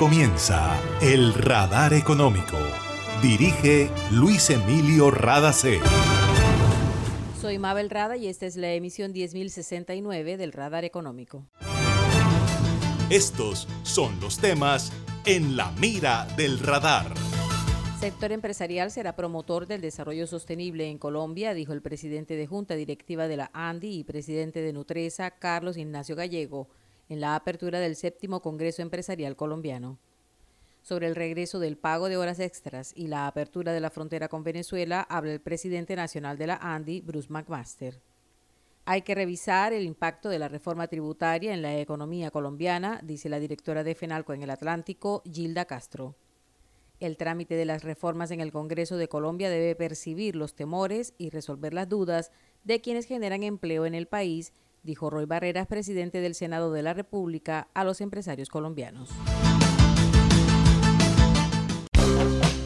comienza El Radar Económico. Dirige Luis Emilio Radacé. Soy Mabel Rada y esta es la emisión 10069 del Radar Económico. Estos son los temas en la mira del radar. Sector empresarial será promotor del desarrollo sostenible en Colombia, dijo el presidente de Junta Directiva de la ANDI y presidente de Nutresa, Carlos Ignacio Gallego en la apertura del séptimo Congreso Empresarial Colombiano. Sobre el regreso del pago de horas extras y la apertura de la frontera con Venezuela, habla el presidente nacional de la ANDI, Bruce McMaster. Hay que revisar el impacto de la reforma tributaria en la economía colombiana, dice la directora de FENALCO en el Atlántico, Gilda Castro. El trámite de las reformas en el Congreso de Colombia debe percibir los temores y resolver las dudas de quienes generan empleo en el país dijo Roy Barreras, presidente del Senado de la República, a los empresarios colombianos.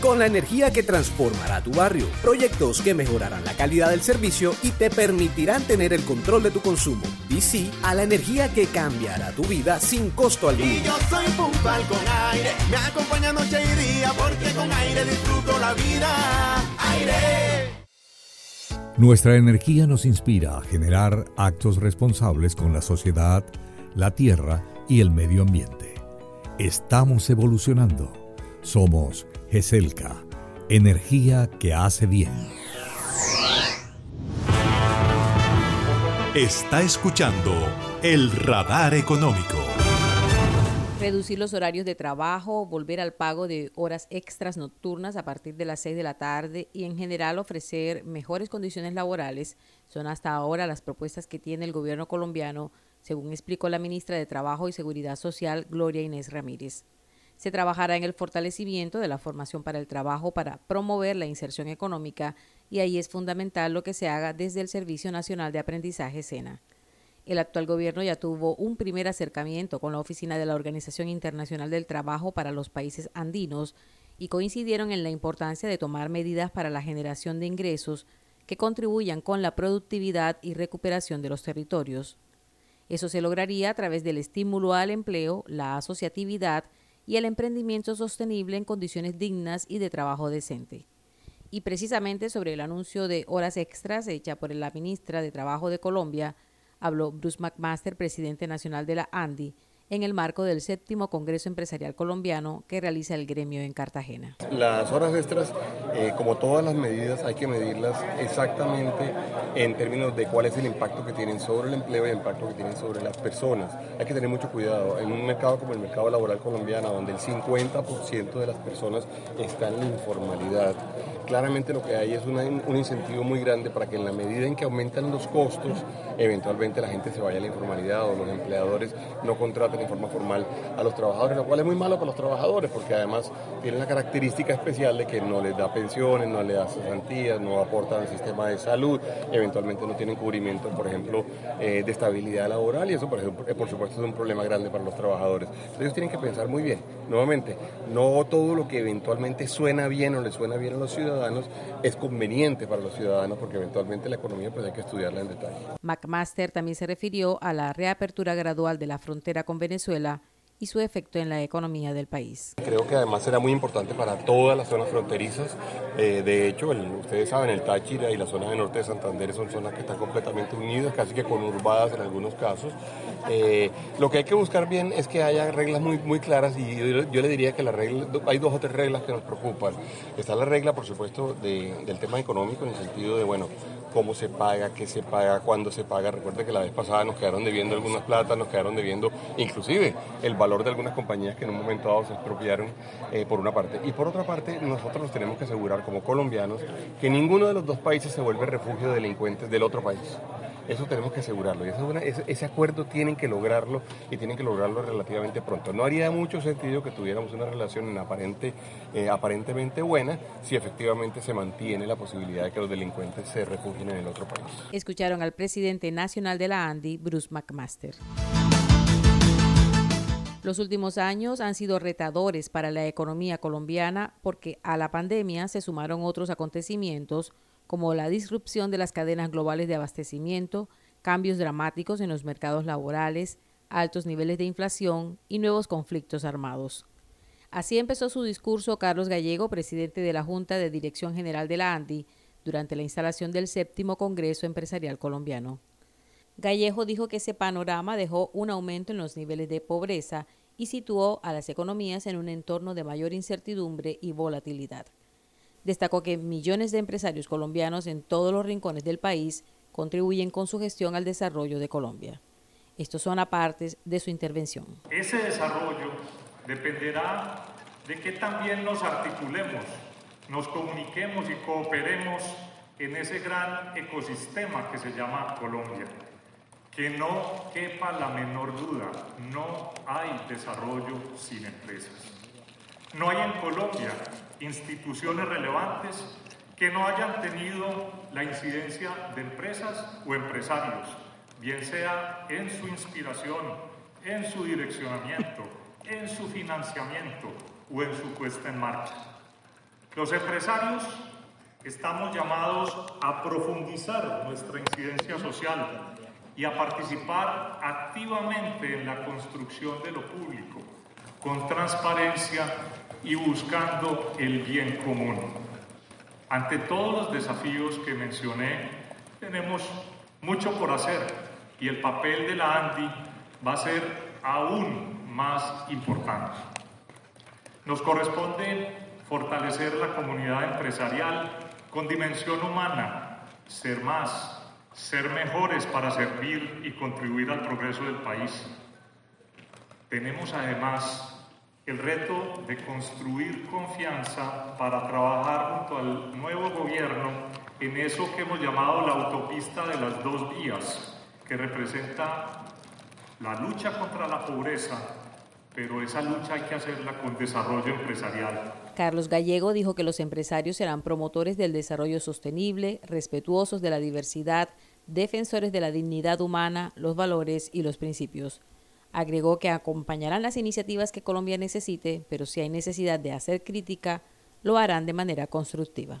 con la energía que transformará tu barrio. Proyectos que mejorarán la calidad del servicio y te permitirán tener el control de tu consumo. Y sí a la energía que cambiará tu vida sin costo alguno. Y yo soy puntual con aire, me acompaña noche y día, porque con aire disfruto la vida. Aire. Nuestra energía nos inspira a generar actos responsables con la sociedad, la tierra y el medio ambiente. Estamos evolucionando. Somos GESELCA, energía que hace bien. Está escuchando El Radar Económico. Reducir los horarios de trabajo, volver al pago de horas extras nocturnas a partir de las 6 de la tarde y en general ofrecer mejores condiciones laborales son hasta ahora las propuestas que tiene el gobierno colombiano, según explicó la ministra de Trabajo y Seguridad Social, Gloria Inés Ramírez. Se trabajará en el fortalecimiento de la formación para el trabajo para promover la inserción económica y ahí es fundamental lo que se haga desde el Servicio Nacional de Aprendizaje SENA. El actual gobierno ya tuvo un primer acercamiento con la oficina de la Organización Internacional del Trabajo para los países andinos y coincidieron en la importancia de tomar medidas para la generación de ingresos que contribuyan con la productividad y recuperación de los territorios. Eso se lograría a través del estímulo al empleo, la asociatividad y el emprendimiento sostenible en condiciones dignas y de trabajo decente. Y precisamente sobre el anuncio de horas extras hecha por la ministra de Trabajo de Colombia, habló Bruce McMaster, presidente nacional de la ANDI, en el marco del séptimo Congreso Empresarial Colombiano que realiza el gremio en Cartagena. Las horas extras, eh, como todas las medidas, hay que medirlas exactamente en términos de cuál es el impacto que tienen sobre el empleo y el impacto que tienen sobre las personas. Hay que tener mucho cuidado. En un mercado como el mercado laboral colombiano, donde el 50% de las personas están en la informalidad, claramente lo que hay es un incentivo muy grande para que en la medida en que aumentan los costos, eventualmente la gente se vaya a la informalidad o los empleadores no contraten en forma formal a los trabajadores, lo cual es muy malo para los trabajadores porque además tiene la característica especial de que no les da no les da cesantías, no aportan al sistema de salud, eventualmente no tienen cubrimiento, por ejemplo, eh, de estabilidad laboral y eso, por, ejemplo, eh, por supuesto, es un problema grande para los trabajadores. Entonces, ellos tienen que pensar muy bien, nuevamente, no todo lo que eventualmente suena bien o le suena bien a los ciudadanos es conveniente para los ciudadanos porque eventualmente la economía pues hay que estudiarla en detalle. McMaster también se refirió a la reapertura gradual de la frontera con Venezuela y su efecto en la economía del país. Creo que además será muy importante para todas las zonas fronterizas. Eh, de hecho, el, ustedes saben, el Táchira y la zona del norte de Santander son zonas que están completamente unidas, casi que conurbadas en algunos casos. Eh, lo que hay que buscar bien es que haya reglas muy, muy claras y yo, yo le diría que la regla, hay dos o tres reglas que nos preocupan. Está la regla, por supuesto, de, del tema económico en el sentido de, bueno, cómo se paga, qué se paga, cuándo se paga. Recuerde que la vez pasada nos quedaron debiendo algunas platas, nos quedaron debiendo inclusive el valor de algunas compañías que en un momento dado se expropiaron eh, por una parte. Y por otra parte, nosotros nos tenemos que asegurar como colombianos que ninguno de los dos países se vuelve refugio de delincuentes del otro país. Eso tenemos que asegurarlo y ese, acuerdo tienen que lograrlo y tienen que lograrlo relativamente pronto. No haría mucho sentido que tuviéramos una relación aparente, eh, aparentemente buena si efectivamente se mantiene la posibilidad de que los delincuentes se refugien en el otro país. Escucharon al presidente nacional de la ANDI, Bruce McMaster. Los últimos años han sido retadores para la economía colombiana porque a la pandemia se sumaron otros acontecimientos como la disrupción de las cadenas globales de abastecimiento, cambios dramáticos en los mercados laborales, altos niveles de inflación y nuevos conflictos armados. Así empezó su discurso Carlos Gallego, presidente de la Junta de Dirección General de la ANDI, durante la instalación del séptimo Congreso Empresarial Colombiano. Gallejo dijo que ese panorama dejó un aumento en los niveles de pobreza y situó a las economías en un entorno de mayor incertidumbre y volatilidad. Destacó que millones de empresarios colombianos en todos los rincones del país contribuyen con su gestión al desarrollo de Colombia. Estos son apartes de su intervención. Ese desarrollo dependerá de que también nos articulemos, nos comuniquemos y cooperemos en ese gran ecosistema que se llama Colombia. Que no quepa la menor duda, no hay desarrollo sin empresas. No hay en Colombia instituciones relevantes que no hayan tenido la incidencia de empresas o empresarios, bien sea en su inspiración, en su direccionamiento, en su financiamiento o en su puesta en marcha. Los empresarios estamos llamados a profundizar nuestra incidencia social y a participar activamente en la construcción de lo público, con transparencia y buscando el bien común. Ante todos los desafíos que mencioné, tenemos mucho por hacer y el papel de la ANDI va a ser aún más importante. Nos corresponde fortalecer la comunidad empresarial con dimensión humana, ser más, ser mejores para servir y contribuir al progreso del país. Tenemos además el reto de construir confianza para trabajar junto al nuevo gobierno en eso que hemos llamado la autopista de las dos vías, que representa la lucha contra la pobreza, pero esa lucha hay que hacerla con desarrollo empresarial. Carlos Gallego dijo que los empresarios serán promotores del desarrollo sostenible, respetuosos de la diversidad, defensores de la dignidad humana, los valores y los principios. Agregó que acompañarán las iniciativas que Colombia necesite, pero si hay necesidad de hacer crítica, lo harán de manera constructiva.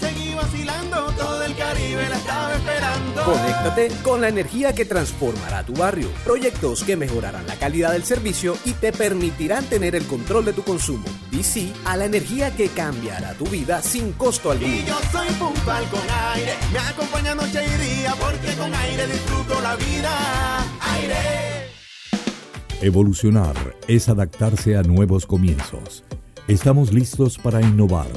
Seguir vacilando, todo el Caribe la estaba esperando. Conéctate con la energía que transformará tu barrio, proyectos que mejorarán la calidad del servicio y te permitirán tener el control de tu consumo. Y sí a la energía que cambiará tu vida sin costo alguno. Y yo soy puntual con aire, me acompaña noche y día, porque con aire disfruto la vida. Aire. Evolucionar es adaptarse a nuevos comienzos Estamos listos para innovar,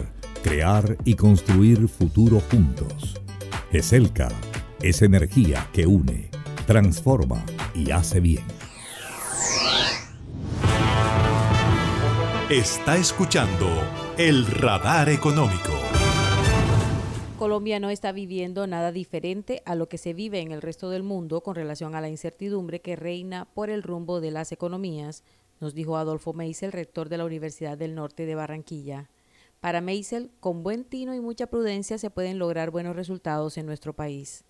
crear y construir futuro juntos. GESELCA es energía que une, transforma y hace bien. Está escuchando el radar económico. Colombia no está viviendo nada diferente a lo que se vive en el resto del mundo con relación a la incertidumbre que reina por el rumbo de las economías nos dijo Adolfo Meisel, rector de la Universidad del Norte de Barranquilla. Para Meisel, con buen tino y mucha prudencia se pueden lograr buenos resultados en nuestro país.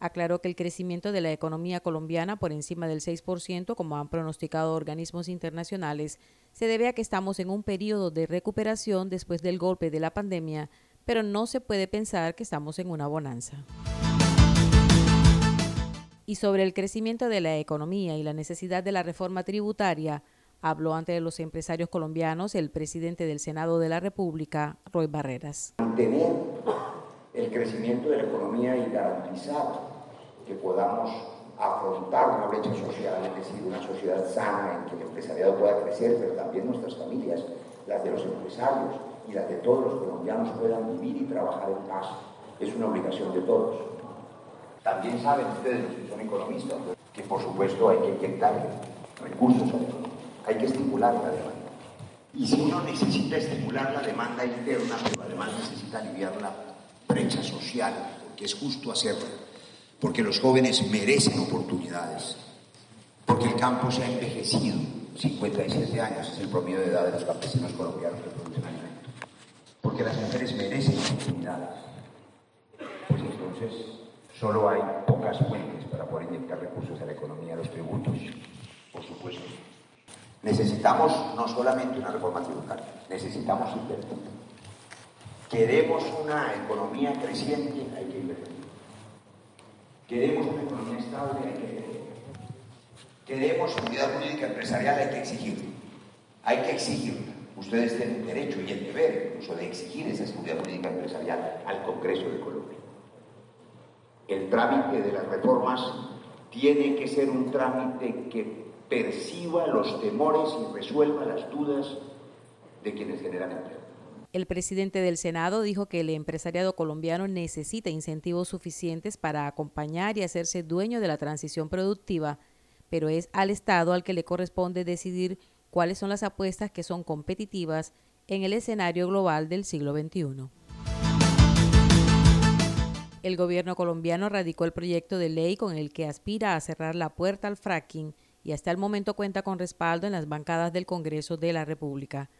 Aclaró que el crecimiento de la economía colombiana por encima del 6%, como han pronosticado organismos internacionales, se debe a que estamos en un periodo de recuperación después del golpe de la pandemia, pero no se puede pensar que estamos en una bonanza. Y sobre el crecimiento de la economía y la necesidad de la reforma tributaria, Habló ante los empresarios colombianos el presidente del Senado de la República, Roy Barreras. Mantener el crecimiento de la economía y garantizar que podamos afrontar una brecha social, es decir, una sociedad sana en que el empresariado pueda crecer, pero también nuestras familias, las de los empresarios y las de todos los colombianos puedan vivir y trabajar en paz. Es una obligación de todos. También saben ustedes, los que son economistas, que por supuesto hay que inyectar recursos a la hay que estimular la demanda. Y si uno necesita estimular la demanda interna, pero además necesita aliviar la brecha social, porque es justo hacerlo porque los jóvenes merecen oportunidades, porque el campo se ha envejecido, 57 años es el promedio de edad de los campesinos colombianos que producen alimentos, porque las mujeres merecen oportunidades. Pues entonces solo hay pocas fuentes para poder inyectar recursos a la economía, los tributos, por supuesto. Necesitamos no solamente una reforma tributaria, necesitamos invertir. Queremos una economía creciente, hay que invertir. Queremos una economía estable, hay que Queremos seguridad jurídica empresarial, hay que exigirla. Hay que exigirla. Ustedes tienen derecho y el deber incluso de exigir esa seguridad jurídica empresarial al Congreso de Colombia. El trámite de las reformas tiene que ser un trámite que perciba los temores y resuelva las dudas de quienes generan empleo. El presidente del Senado dijo que el empresariado colombiano necesita incentivos suficientes para acompañar y hacerse dueño de la transición productiva, pero es al Estado al que le corresponde decidir cuáles son las apuestas que son competitivas en el escenario global del siglo XXI. El gobierno colombiano radicó el proyecto de ley con el que aspira a cerrar la puerta al fracking y hasta el momento cuenta con respaldo en las bancadas del Congreso de la República.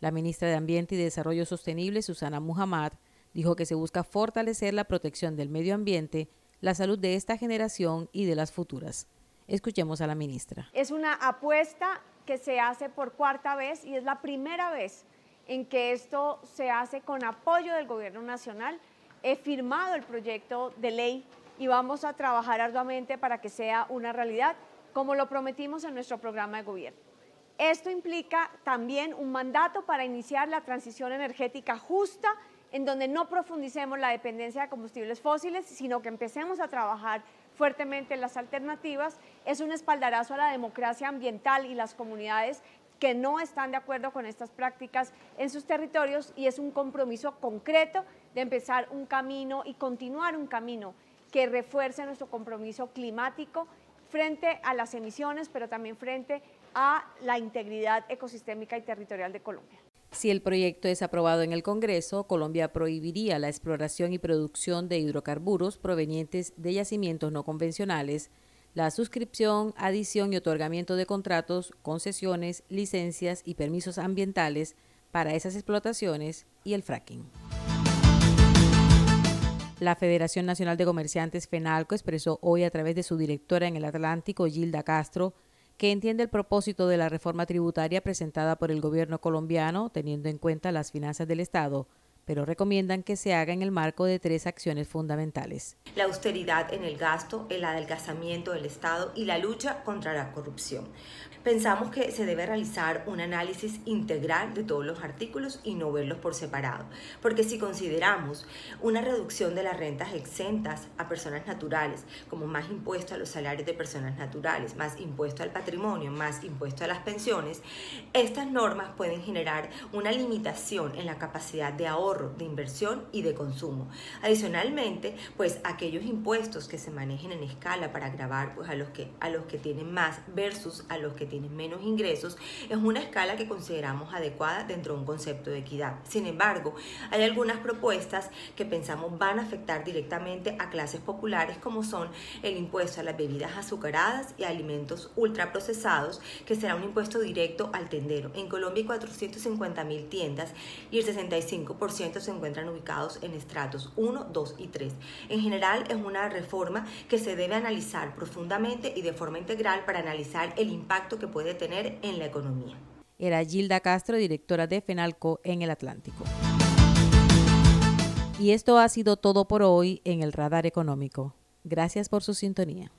La ministra de Ambiente y Desarrollo Sostenible, Susana Muhammad, dijo que se busca fortalecer la protección del medio ambiente, la salud de esta generación y de las futuras. Escuchemos a la ministra. Es una apuesta que se hace por cuarta vez y es la primera vez en que esto se hace con apoyo del Gobierno Nacional. He firmado el proyecto de ley y vamos a trabajar arduamente para que sea una realidad, como lo prometimos en nuestro programa de gobierno. Esto implica también un mandato para iniciar la transición energética justa, en donde no profundicemos la dependencia de combustibles fósiles, sino que empecemos a trabajar fuertemente en las alternativas. Es un espaldarazo a la democracia ambiental y las comunidades que no están de acuerdo con estas prácticas en sus territorios y es un compromiso concreto de empezar un camino y continuar un camino que refuerce nuestro compromiso climático frente a las emisiones, pero también frente a la integridad ecosistémica y territorial de Colombia. Si el proyecto es aprobado en el Congreso, Colombia prohibiría la exploración y producción de hidrocarburos provenientes de yacimientos no convencionales, la suscripción, adición y otorgamiento de contratos, concesiones, licencias y permisos ambientales para esas explotaciones y el fracking. La Federación Nacional de Comerciantes FENALCO expresó hoy a través de su directora en el Atlántico, Gilda Castro, que entiende el propósito de la reforma tributaria presentada por el gobierno colombiano, teniendo en cuenta las finanzas del Estado, pero recomiendan que se haga en el marco de tres acciones fundamentales. La austeridad en el gasto, el adelgazamiento del Estado y la lucha contra la corrupción pensamos que se debe realizar un análisis integral de todos los artículos y no verlos por separado, porque si consideramos una reducción de las rentas exentas a personas naturales, como más impuesto a los salarios de personas naturales, más impuesto al patrimonio, más impuesto a las pensiones, estas normas pueden generar una limitación en la capacidad de ahorro, de inversión y de consumo. Adicionalmente, pues aquellos impuestos que se manejen en escala para grabar pues a los que a los que tienen más versus a los que tienen menos ingresos, es una escala que consideramos adecuada dentro de un concepto de equidad. Sin embargo, hay algunas propuestas que pensamos van a afectar directamente a clases populares como son el impuesto a las bebidas azucaradas y alimentos ultraprocesados, que será un impuesto directo al tendero. En Colombia hay 450 mil tiendas y el 65% se encuentran ubicados en estratos 1, 2 y 3. En general es una reforma que se debe analizar profundamente y de forma integral para analizar el impacto que puede tener en la economía. Era Gilda Castro, directora de FENALCO en el Atlántico. Y esto ha sido todo por hoy en el Radar Económico. Gracias por su sintonía.